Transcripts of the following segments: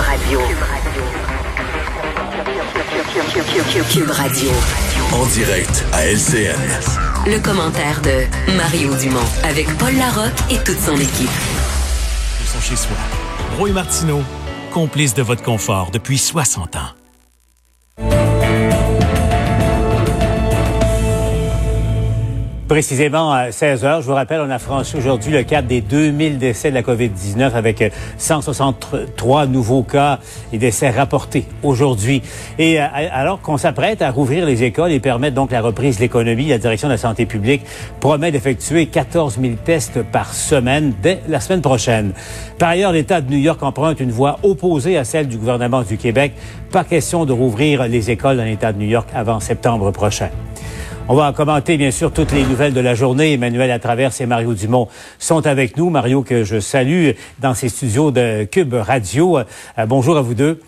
Radio. Cube Radio. En direct à LCN. Le commentaire de Mario Dumont avec Paul Larocque et toute son équipe. Ils sont chez soi. Roy Martineau, complice de votre confort depuis 60 ans. Précisément à 16 heures, je vous rappelle, on a franchi aujourd'hui le cap des 2000 décès de la COVID-19 avec 163 nouveaux cas et décès rapportés aujourd'hui. Et euh, alors qu'on s'apprête à rouvrir les écoles et permettre donc la reprise de l'économie, la direction de la santé publique promet d'effectuer 14 000 tests par semaine dès la semaine prochaine. Par ailleurs, l'État de New York emprunte une voie opposée à celle du gouvernement du Québec. Pas question de rouvrir les écoles dans l'État de New York avant septembre prochain. On va commenter bien sûr toutes les nouvelles de la journée. Emmanuel Latraverse et Mario Dumont sont avec nous. Mario que je salue dans ses studios de Cube Radio. Euh, bonjour à vous deux.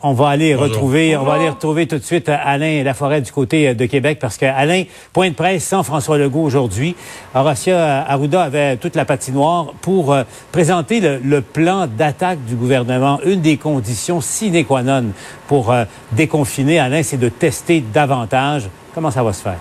On va aller retrouver, on va aller retrouver tout de suite Alain Laforêt du côté de Québec parce que Alain, point de presse sans François Legault aujourd'hui. Horacia Arruda avait toute la patinoire pour euh, présenter le, plan d'attaque du gouvernement. Une des conditions sine qua non pour euh, déconfiner, Alain, c'est de tester davantage. Comment ça va se faire?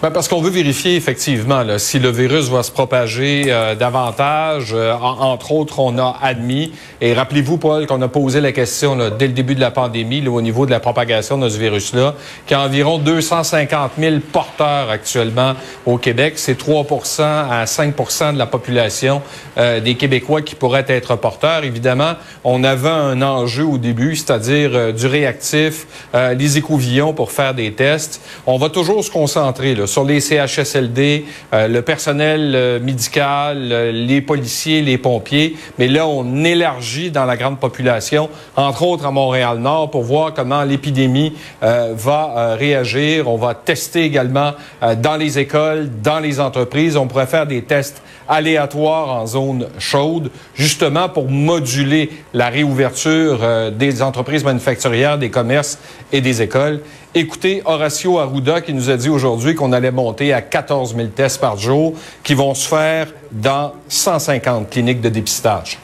Ben parce qu'on veut vérifier effectivement là, si le virus va se propager euh, davantage. Euh, entre autres, on a admis, et rappelez-vous, Paul, qu'on a posé la question là, dès le début de la pandémie là, au niveau de la propagation de ce virus-là, qu'il y a environ 250 000 porteurs actuellement au Québec. C'est 3% à 5% de la population euh, des Québécois qui pourraient être porteurs. Évidemment, on avait un enjeu au début, c'est-à-dire du réactif, les écouvillons pour faire des tests. On va toujours se concentrer là, sur les CHSLD, euh, le personnel euh, médical, euh, les policiers, les pompiers. Mais là, on élargit dans la grande population, entre autres à Montréal-Nord, pour voir comment l'épidémie va réagir. On va tester également dans les écoles, dans les entreprises. On pourrait faire des tests aléatoires en zone chaude, justement pour moduler la réouverture des entreprises manufacturières, des commerces et des écoles. Écoutez Horacio Arruda qui nous a dit aujourd'hui qu'on allait monter à 14 000 tests par jour qui vont se faire dans 150 cliniques de dépistage.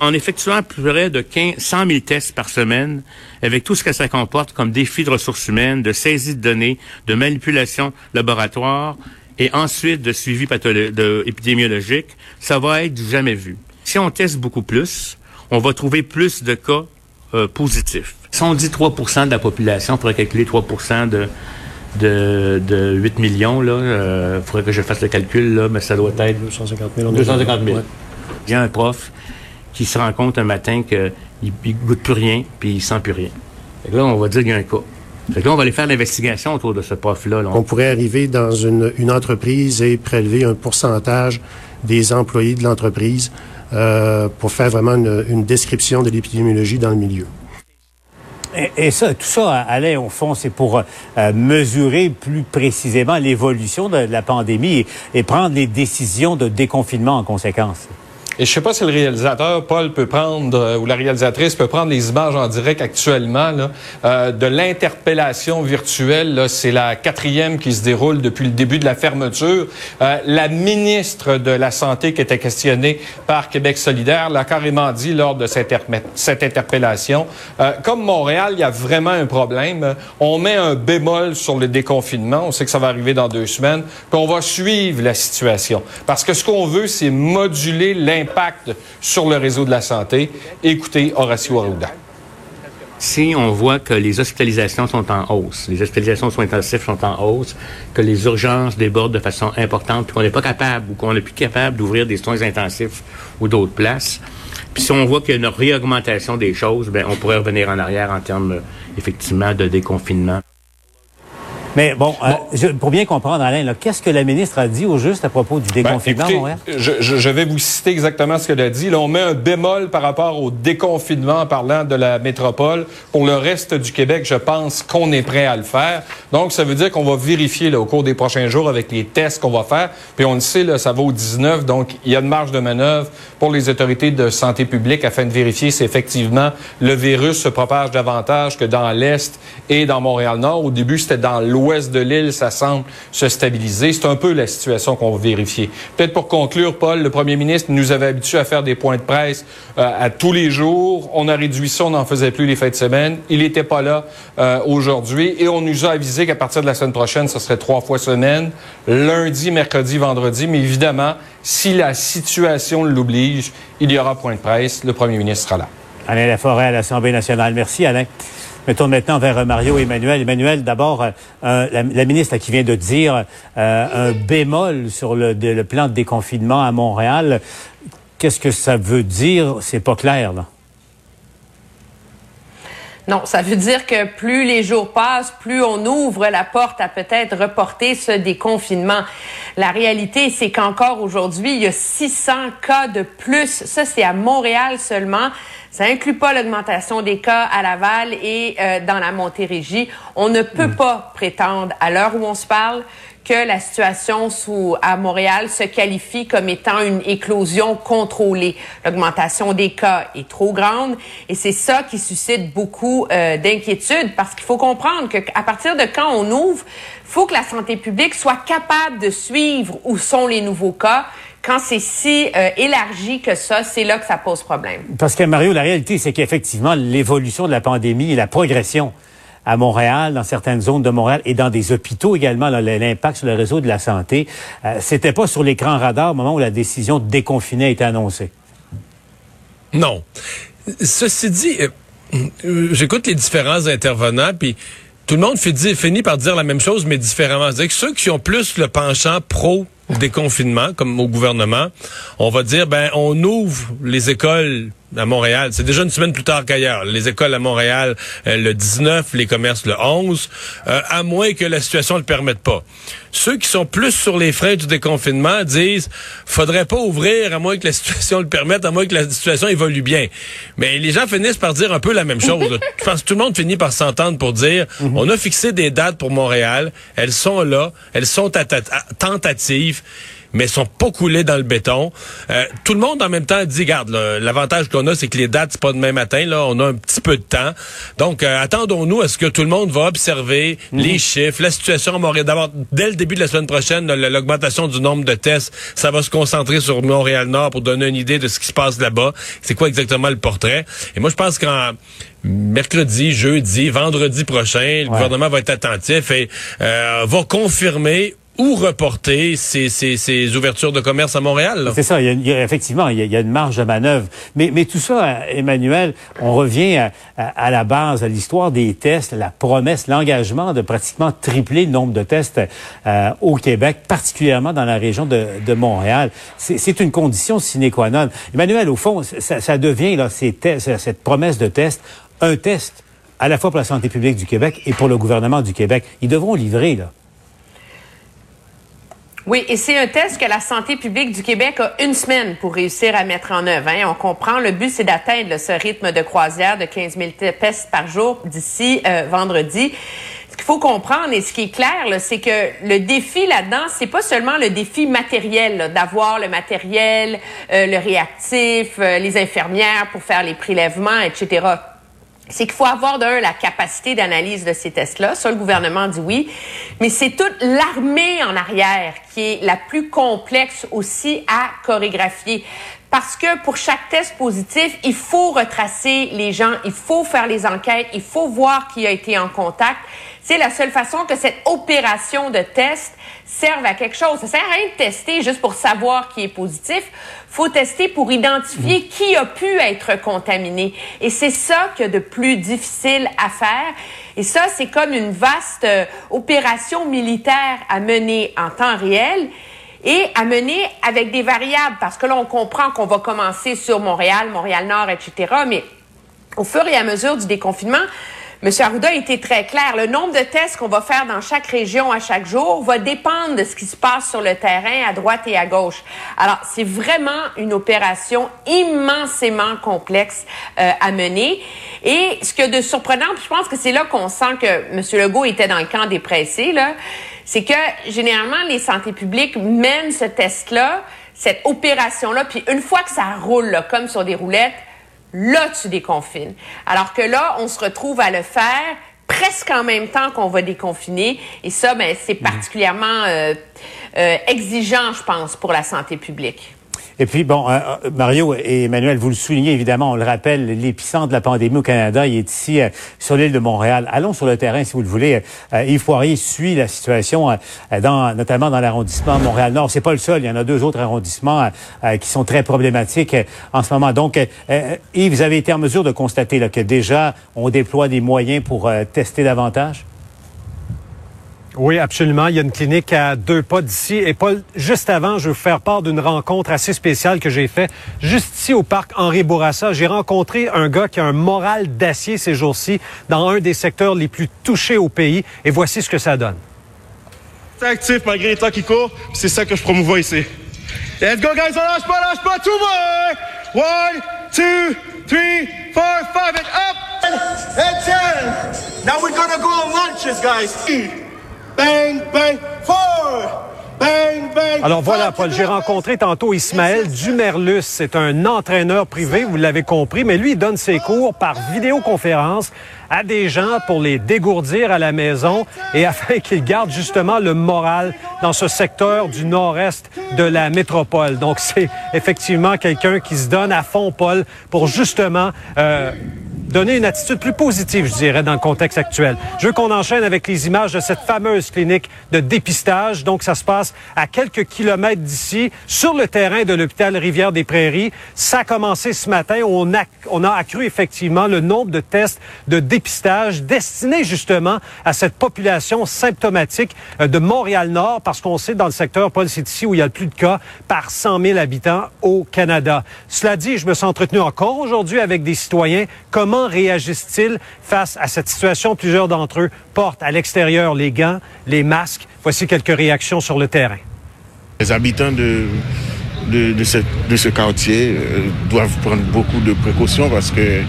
En effectuant près de 15, 100 000 tests par semaine, avec tout ce que ça comporte comme défi de ressources humaines, de saisie de données, de manipulation laboratoire et ensuite de suivi de, épidémiologique, ça va être jamais vu. Si on teste beaucoup plus, on va trouver plus de cas euh. Si on dit 3% de la population, on pourrait calculer 3 de, de, de 8 millions. Il euh, faudrait que je fasse le calcul, là, mais ça doit être 250 000. 250 000. Il y a un prof qui se rend compte un matin qu'il ne goûte plus rien, puis il sent plus rien. là, on va dire qu'il y a un cas. là, on va aller faire l'investigation autour de ce prof-là. On pourrait arriver dans une, entreprise et prélever un pourcentage des employés de l'entreprise euh, pour faire vraiment une description de l'épidémiologie dans le milieu. Et, ça, tout ça, Alain, au fond, c'est pour euh, mesurer plus précisément l'évolution de, la pandémie et prendre les décisions de déconfinement en conséquence. Et je sais pas si le réalisateur, Paul, peut prendre, euh, ou la réalisatrice peut prendre les images en direct actuellement là, euh, de l'interpellation virtuelle. C'est la quatrième qui se déroule depuis le début de la fermeture. Euh, la ministre de la Santé qui était questionnée par Québec solidaire l'a carrément dit lors de cette, cette interpellation. Euh, comme Montréal, il y a vraiment un problème. On met un bémol sur le déconfinement. On sait que ça va arriver dans deux semaines. Puis on va suivre la situation. Parce que ce qu'on veut, c'est moduler l'impact sur le réseau de la santé. Écoutez Horacio Arruda. Si on voit que les hospitalisations sont en hausse, les hospitalisations soins intensifs sont en hausse, que les urgences débordent de façon importante, puis qu'on n'est pas capable ou qu'on n'est plus capable d'ouvrir des soins intensifs ou d'autres places, puis si on voit qu'il y a une réaugmentation des choses, ben on pourrait revenir en arrière en termes effectivement de déconfinement. Mais bon, euh, pour bien comprendre, Alain, qu'est-ce que la ministre a dit au juste à propos du ben, déconfinement je, je, vais vous citer exactement ce qu'elle a dit. Là, on met un bémol par rapport au déconfinement en parlant de la métropole. Pour le reste du Québec, je pense qu'on est prêt à le faire. Donc, ça veut dire qu'on va vérifier là, au cours des prochains jours avec les tests qu'on va faire. Puis on le sait, là, ça va au 19, donc il y a une marge de manœuvre pour les autorités de santé publique afin de vérifier si effectivement le virus se propage davantage que dans l'Est et dans Montréal-Nord. Au début, c'était dans l'Ouest l'ouest de l'île, ça semble se stabiliser. C'est un peu la situation qu'on va vérifier. Peut-être pour conclure, Paul, le premier ministre nous avait habitués à faire des points de presse euh, à tous les jours. On a réduit ça, on n'en faisait plus les fêtes de semaine. Il n'était pas là euh, aujourd'hui et on nous a avisé qu'à partir de la semaine prochaine, ce serait trois fois semaine, lundi, mercredi, vendredi. Mais évidemment, si la situation l'oblige, il y aura point de presse. Le premier ministre sera là. Alain Laforêt à l'Assemblée nationale. Merci, Alain. Mettons maintenant vers Mario Emmanuel. Emmanuel, d'abord, euh, la, ministre qui vient de dire euh, un bémol sur le, le, plan de déconfinement à Montréal. Qu'est-ce que ça veut dire? C'est pas clair, là. Non, ça veut dire que plus les jours passent, plus on ouvre la porte à peut-être reporter ce déconfinement. La réalité, c'est qu'encore aujourd'hui, il y a 600 cas de plus. Ça, c'est à Montréal seulement. Ça inclut pas l'augmentation des cas à Laval et euh, dans la Montérégie. On ne peut pas prétendre, à l'heure où on se parle, que la situation sous, à Montréal se qualifie comme étant une éclosion contrôlée. L'augmentation des cas est trop grande et c'est ça qui suscite beaucoup euh, d'inquiétude parce qu'il faut comprendre que à partir de quand on ouvre, faut que la santé publique soit capable de suivre où sont les nouveaux cas quand c'est si euh, élargi que ça, c'est là que ça pose problème. Parce que Mario, la réalité, c'est qu'effectivement, l'évolution de la pandémie et la progression à Montréal, dans certaines zones de Montréal et dans des hôpitaux également, l'impact sur le réseau de la santé, euh, c'était pas sur l'écran radar au moment où la décision de déconfiner a été annoncée. Non. Ceci dit, euh, j'écoute les différents intervenants, puis tout le monde finit par dire la même chose, mais différemment. C'est-à-dire que ceux qui ont plus le penchant pro déconfinement, comme au gouvernement, on va dire, ben, on ouvre les écoles à Montréal. C'est déjà une semaine plus tard qu'ailleurs. Les écoles à Montréal euh, le 19, les commerces le 11, euh, à moins que la situation ne le permette pas. Ceux qui sont plus sur les freins du déconfinement disent faudrait pas ouvrir à moins que la situation le permette, à moins que la situation évolue bien. Mais les gens finissent par dire un peu la même chose. Je pense que tout le monde finit par s'entendre pour dire mhm. on a fixé des dates pour Montréal, elles sont là, elles sont tentatives mais sont pas coulés dans le béton. Euh, tout le monde en même temps dit, garde, l'avantage qu'on a, c'est que les dates, c'est pas demain matin, là, on a un petit peu de temps. Donc, euh, attendons-nous à ce que tout le monde va observer mhm. les chiffres, la situation à Montréal. D'abord, dès le début de la semaine prochaine, l'augmentation du nombre de tests, ça va se concentrer sur Montréal-Nord pour donner une idée de ce qui se passe là-bas. C'est quoi exactement le portrait? Et moi, je pense qu'en mercredi, jeudi, vendredi prochain, le gouvernement va être attentif et euh, va confirmer ou reporter ces, ces, ces, ouvertures de commerce à Montréal. C'est ça, il y, a, effectivement, il y a, une marge de manœuvre. Mais, mais tout ça, Emmanuel, on revient à, à, la base, à l'histoire des tests, la promesse, l'engagement de pratiquement tripler le nombre de tests euh, au Québec, particulièrement dans la région de, de Montréal. C'est une condition sine qua non. Emmanuel, au fond, ça, ça devient, là, ces cette promesse de test, un test à la fois pour la santé publique du Québec et pour le gouvernement du Québec. Ils devront livrer, là. Oui, et c'est un test que la santé publique du Québec a une semaine pour réussir à mettre en œuvre. Hein. On comprend, le but, c'est d'atteindre ce rythme de croisière de 15 000 tests par jour d'ici euh, vendredi. Ce qu'il faut comprendre et ce qui est clair, c'est que le défi là-dedans, c'est pas seulement le défi matériel, d'avoir le matériel, euh, le réactif, euh, les infirmières pour faire les prélèvements, etc c'est qu'il faut avoir d'un la capacité d'analyse de ces tests-là. Ça, le gouvernement dit oui. Mais c'est toute l'armée en arrière qui est la plus complexe aussi à chorégraphier. Parce que pour chaque test positif, il faut retracer les gens, il faut faire les enquêtes, il faut voir qui a été en contact. C'est la seule façon que cette opération de test serve à quelque chose. Ça sert à rien de tester juste pour savoir qui est positif. Faut tester pour identifier mhm. qui a pu être contaminé. Et c'est ça que de plus difficile à faire. Et ça, c'est comme une vaste euh, opération militaire à mener en temps réel et à mener avec des variables, parce que là, on comprend qu'on va commencer sur Montréal, Montréal-Nord, etc., mais au fur et à mesure du déconfinement, M. Arruda a été très clair. Le nombre de tests qu'on va faire dans chaque région à chaque jour va dépendre de ce qui se passe sur le terrain à droite et à gauche. Alors, c'est vraiment une opération immensément complexe euh, à mener. Et ce que de surprenant, puis je pense que c'est là qu'on sent que M. Legault était dans le camp des là, c'est que généralement, les santé publiques mènent ce test-là, cette opération-là, puis une fois que ça roule là, comme sur des roulettes, là, tu déconfines. Alors que là, on se retrouve à le faire presque en même temps qu'on va déconfiner. Et ça, ben, c'est Mhm. particulièrement euh, euh, exigeant, je pense, pour la santé publique. Et puis, bon, euh, euh, Mario et Emmanuel, vous le soulignez évidemment, on le rappelle, l'épicentre de la pandémie au Canada, il est ici euh, sur l'île de Montréal. Allons sur le terrain, si vous le voulez. Yves Poirier suit la situation, dans, notamment dans l'arrondissement Montréal-Nord. C'est pas le seul, il y en a deux autres arrondissements qui sont très problématiques en ce moment. Donc, Yves, vous avez été en mesure de constater que déjà, on déploie des moyens pour tester davantage? Oui, absolument. Il y a une clinique à deux pas d'ici. Et Paul, juste avant, je vais vous faire part d'une rencontre assez spéciale que j'ai faite juste ici au parc Henri Bourassa. J'ai rencontré un gars qui a un moral d'acier ces jours-ci dans un des secteurs les plus touchés au pays. Et voici ce que ça donne. C'est actif malgré les temps qui courent, c'est ça que je promouvois ici. Let's go guys, on lâche pas, lâche pas, two more! One, two, three, four, five, and up! And ten! Now we're gonna go on lunches, guys. Bang, bang, four! Bang, bang! Alors voilà, Paul, j'ai rencontré tantôt Ismaël Dumerlus. C'est un entraîneur privé, vous l'avez compris, mais lui, il donne ses cours par vidéoconférence à des gens pour les dégourdir à la maison et afin qu'ils gardent justement le moral dans ce secteur du nord-est de la métropole. Donc c'est effectivement quelqu'un qui se donne à fond, Paul, pour justement... Euh, donner une attitude plus positive, je dirais, dans le contexte actuel. Je veux qu'on enchaîne avec les images de cette fameuse clinique de dépistage. Donc, ça se passe à quelques kilomètres d'ici, sur le terrain de l'hôpital Rivière-des-Prairies. Ça a commencé ce matin. On a, on a accru effectivement le nombre de tests de dépistage destinés justement à cette population symptomatique euh, de Montréal-Nord, parce qu'on sait dans le secteur, Paul, c'est où il y a le plus de cas par 100 000 habitants au Canada. Cela dit, je me suis entretenu encore aujourd'hui avec des citoyens. Comment réagissent-ils face à cette situation? Plusieurs d'entre eux portent à l'extérieur les gants, les masques. Voici quelques réactions sur le terrain. Les habitants de, de, de, ce, de ce quartier euh, doivent prendre beaucoup de précautions parce que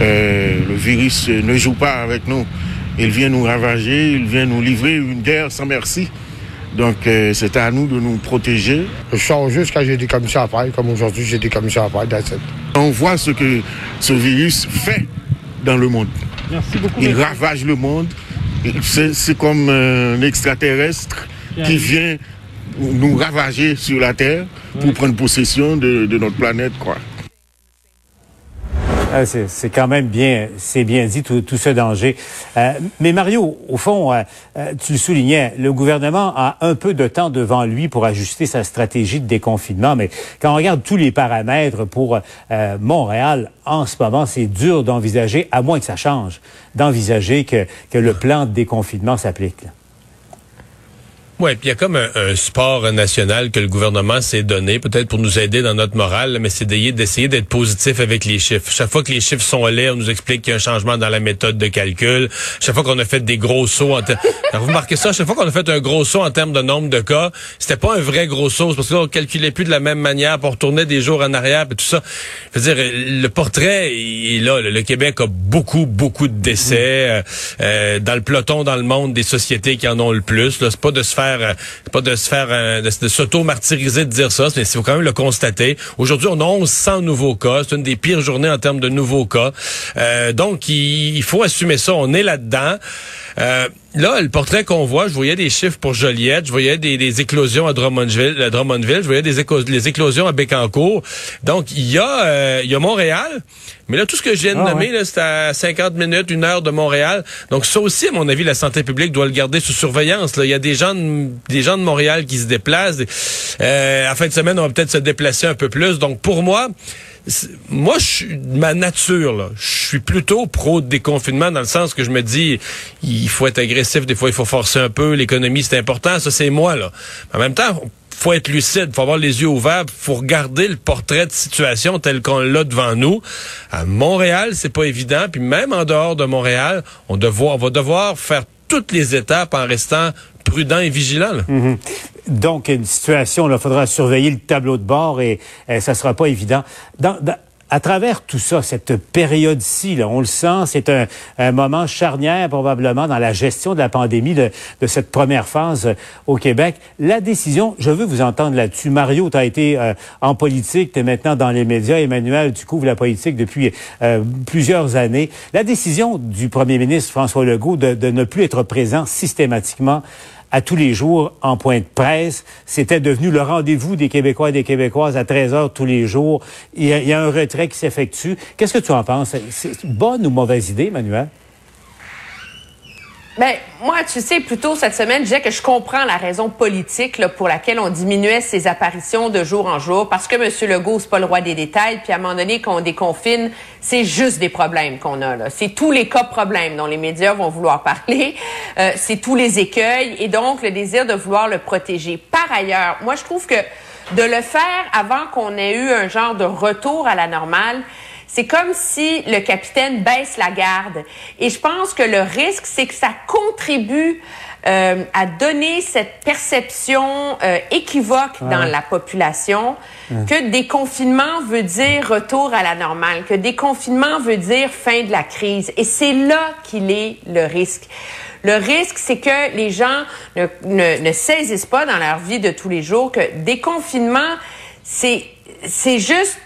euh, le virus ne joue pas avec nous. Il vient nous ravager, il vient nous livrer une guerre sans merci. Donc, euh, c'est à nous de nous protéger. Je sors juste quand j'ai des commissions à faire, comme aujourd'hui, j'ai des commissions à faire. On voit ce que ce virus fait dans le monde. Merci beaucoup. Il ravage le monde. C'est c'est comme un extraterrestre qui vient nous ravager sur la Terre pour prendre possession de, de notre planète, quoi. Ah, c'est quand même bien, c'est bien dit tout, ce danger. Euh, mais Mario, au fond, euh, euh, tu le soulignais, le gouvernement a un peu de temps devant lui pour ajuster sa stratégie de déconfinement. Mais quand on regarde tous les paramètres pour Montréal en ce moment, c'est dur d'envisager, à moins que ça change, d'envisager que le plan de déconfinement s'applique. Oui, puis il y a comme un, un sport national que le gouvernement s'est donné, peut-être pour nous aider dans notre morale, mais c'est d'essayer d'être positif avec les chiffres. Chaque fois que les chiffres sont laids, on nous explique qu'il y a un changement dans la méthode de calcul. Chaque fois qu'on a fait des gros sauts, en Alors, vous remarquez ça, chaque fois qu'on a fait un gros saut en termes de nombre de cas, c'était pas un vrai gros saut, c'est parce qu'on calculait plus de la même manière, pour retourner des jours en arrière, et tout ça. Je veux dire, le portrait, il est là. Le, Québec a beaucoup, beaucoup de décès euh, euh, dans le peloton, dans le monde des sociétés qui en ont le plus. Là, c'est pas de se faire, euh, c'est pas de se faire, euh, de, de s'auto-martyriser de dire ça, mais c'est faut quand même le constater. Aujourd'hui, on a 1100 nouveaux cas. C'est une des pires journées en termes de nouveaux cas. Euh, donc, il, il faut assumer ça. On est là-dedans. Euh, là, le portrait qu'on voit, je voyais des chiffres pour Joliette, je voyais des, des éclosions à Drummondville, à Drummondville, je voyais des éco- les éclosions à Bécancourt. Donc, il y a, euh, il y a Montréal, mais là, tout ce que je viens de Ah, nommer, ouais. c'est à 50 minutes, une heure de Montréal. Donc, ça aussi, à mon avis, la santé publique doit le garder sous surveillance. Là. Il y a des gens, de, des gens de Montréal qui se déplacent. Euh, à fin de semaine, on va peut-être se déplacer un peu plus. Donc, pour moi, moi, je suis ma nature, là, je suis plutôt pro déconfinement dans le sens que je me dis, il faut être agressif, des fois il faut forcer un peu, l'économie c'est important, ça c'est moi là. En même temps, faut être lucide, faut avoir les yeux ouverts, faut regarder le portrait de situation tel qu'on l'a devant nous. À Montréal, c'est pas évident, puis même en dehors de Montréal, on, devoir, on va devoir faire toutes les étapes en restant prudent et vigilant. là. Mhm. Donc, une situation, il faudra surveiller le tableau de bord et euh, ça sera pas évident. Dans, dans- à travers tout ça, cette période-ci, on le sent, c'est un, un, moment charnière probablement dans la gestion de la pandémie de, de cette première phase euh, au Québec. La décision, je veux vous entendre là-dessus. Mario, tu as été euh, en politique, tu es maintenant dans les médias. Emmanuel, tu couvres la politique depuis euh, plusieurs années. La décision du premier ministre François Legault de, de ne plus être présent systématiquement à tous les jours en point de presse. C'était devenu le rendez-vous des Québécois et des Québécoises à 13 heures tous les jours. Il y a, il y a un retrait qui s'effectue. Qu'est-ce que tu en penses? C'est bonne ou mauvaise idée, Manuel? Ben, moi, tu sais, plutôt cette semaine, je disais que je comprends la raison politique là, pour laquelle on diminuait ses apparitions de jour en jour, parce que M. Legault, c'est pas le roi des détails, puis à un moment donné, qu'on déconfine, c'est juste des problèmes qu'on a. C'est tous les cas problèmes dont les médias vont vouloir parler, euh, c'est tous les écueils, et donc le désir de vouloir le protéger. Par ailleurs, moi, je trouve que de le faire avant qu'on ait eu un genre de retour à la normale, c'est comme si le capitaine baisse la garde. Et je pense que le risque, c'est que ça contribue euh, à donner cette perception euh, équivoque Ouais. dans la population Ouais. que déconfinement veut dire retour à la normale, que déconfinement veut dire fin de la crise. Et c'est là qu'il est le risque. Le risque, c'est que les gens ne, ne, ne saisissent pas dans leur vie de tous les jours que déconfinement, c'est c'est juste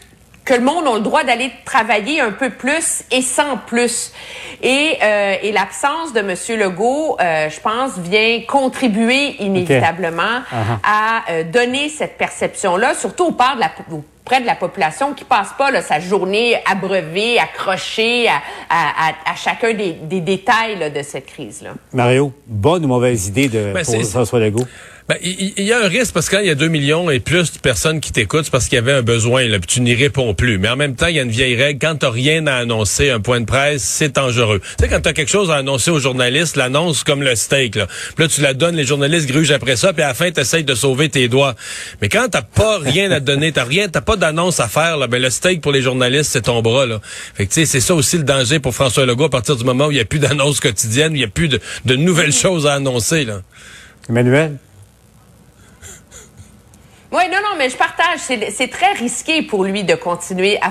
que le monde a le droit d'aller travailler un peu plus et sans plus. Et, euh, et l'absence de M. Legault, euh, je pense, vient contribuer inévitablement Uh-huh. à euh, donner cette perception-là, surtout au part de la auprès de la population qui passe pas là, sa journée abreuvée, accrochée à, à, à, à chacun des, des détails là, de cette crise-là. Mario, bonne ou mauvaise idée de, Ben, pour François Legault? Ben, il, y a un risque parce que quand il y a 2 millions et plus de personnes qui t'écoutent, c'est parce qu'il y avait un besoin, là, puis tu n'y réponds plus. Mais en même temps, il y a une vieille règle, quand t'as rien à annoncer, un point de presse, c'est dangereux. Tu sais, quand t'as quelque chose à annoncer aux journalistes, l'annonce comme le steak, là. Puis là, tu la donnes, les journalistes grugent après ça, puis à la fin, t'essayes de sauver tes doigts. Mais quand t'as pas rien à te donner, t'as rien, t'as pas d'annonce à faire, là, ben le steak pour les journalistes, c'est ton bras, là. Fait que tu sais, c'est ça aussi le danger pour François Legault à partir du moment où il n'y a plus d'annonces quotidiennes, où il n'y a plus de, de nouvelles choses à annoncer, là. Emmanuel? Oui, non, non, mais je partage. C'est très risqué pour lui de continuer à,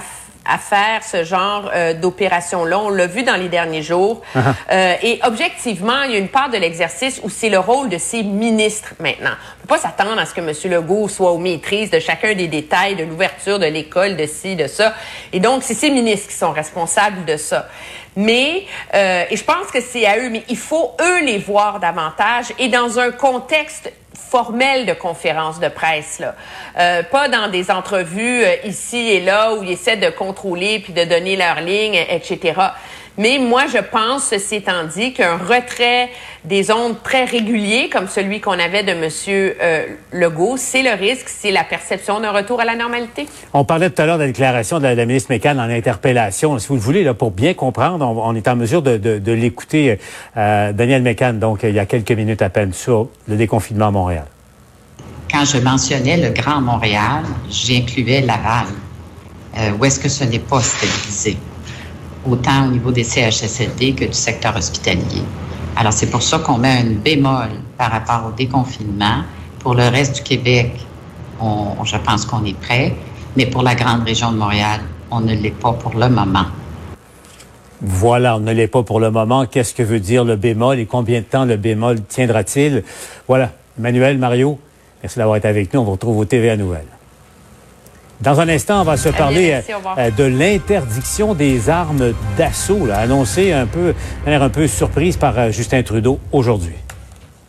faire ce genre euh, d'opération-là. On l'a vu dans les derniers jours. Uh-huh. Euh, et objectivement, il y a une part de l'exercice où c'est le rôle de ses ministres maintenant. On peut pas s'attendre à ce que M. Legault soit aux maîtrises de chacun des détails de l'ouverture de l'école, de ci, de ça. Et donc, c'est ses ministres qui sont responsables de ça. Mais, euh, et je pense que c'est à eux, mais il faut eux les voir davantage et dans un contexte formel de conférence de presse, là. Euh, pas dans des entrevues euh, ici et là où ils essaient de contrôler puis de donner leur ligne, etc. Mais moi, je pense, ceci étant dit, qu'un retrait des ondes très réguliers, comme celui qu'on avait de M. Euh, Legault, c'est le risque, c'est la perception d'un retour à la normalité. On parlait tout à l'heure de la déclaration de la, de la ministre Mécan en interpellation. Si vous le voulez, là, pour bien comprendre, on, on est en mesure de, de, de l'écouter, euh, Daniel Mécan, donc il y a quelques minutes à peine, sur le déconfinement à Montréal. Quand je mentionnais le Grand Montréal, j'incluais Laval, euh, où est-ce que ce n'est pas stabilisé, autant au niveau des CHSLD que du secteur hospitalier. Alors, c'est pour ça qu'on met un bémol par rapport au déconfinement. Pour le reste du Québec, on, je pense qu'on est prêt, mais pour la grande région de Montréal, on ne l'est pas pour le moment. Voilà, on ne l'est pas pour le moment. Qu'est-ce que veut dire le bémol et combien de temps le bémol tiendra-t-il? Voilà. Emmanuel, Mario, merci d'avoir été avec nous. On vous retrouve au TVA Nouvelles. Dans un instant, on va se parler revoir. euh, de l'interdiction des armes d'assaut, annoncée un peu, de manière un peu surprise par euh, Justin Trudeau aujourd'hui.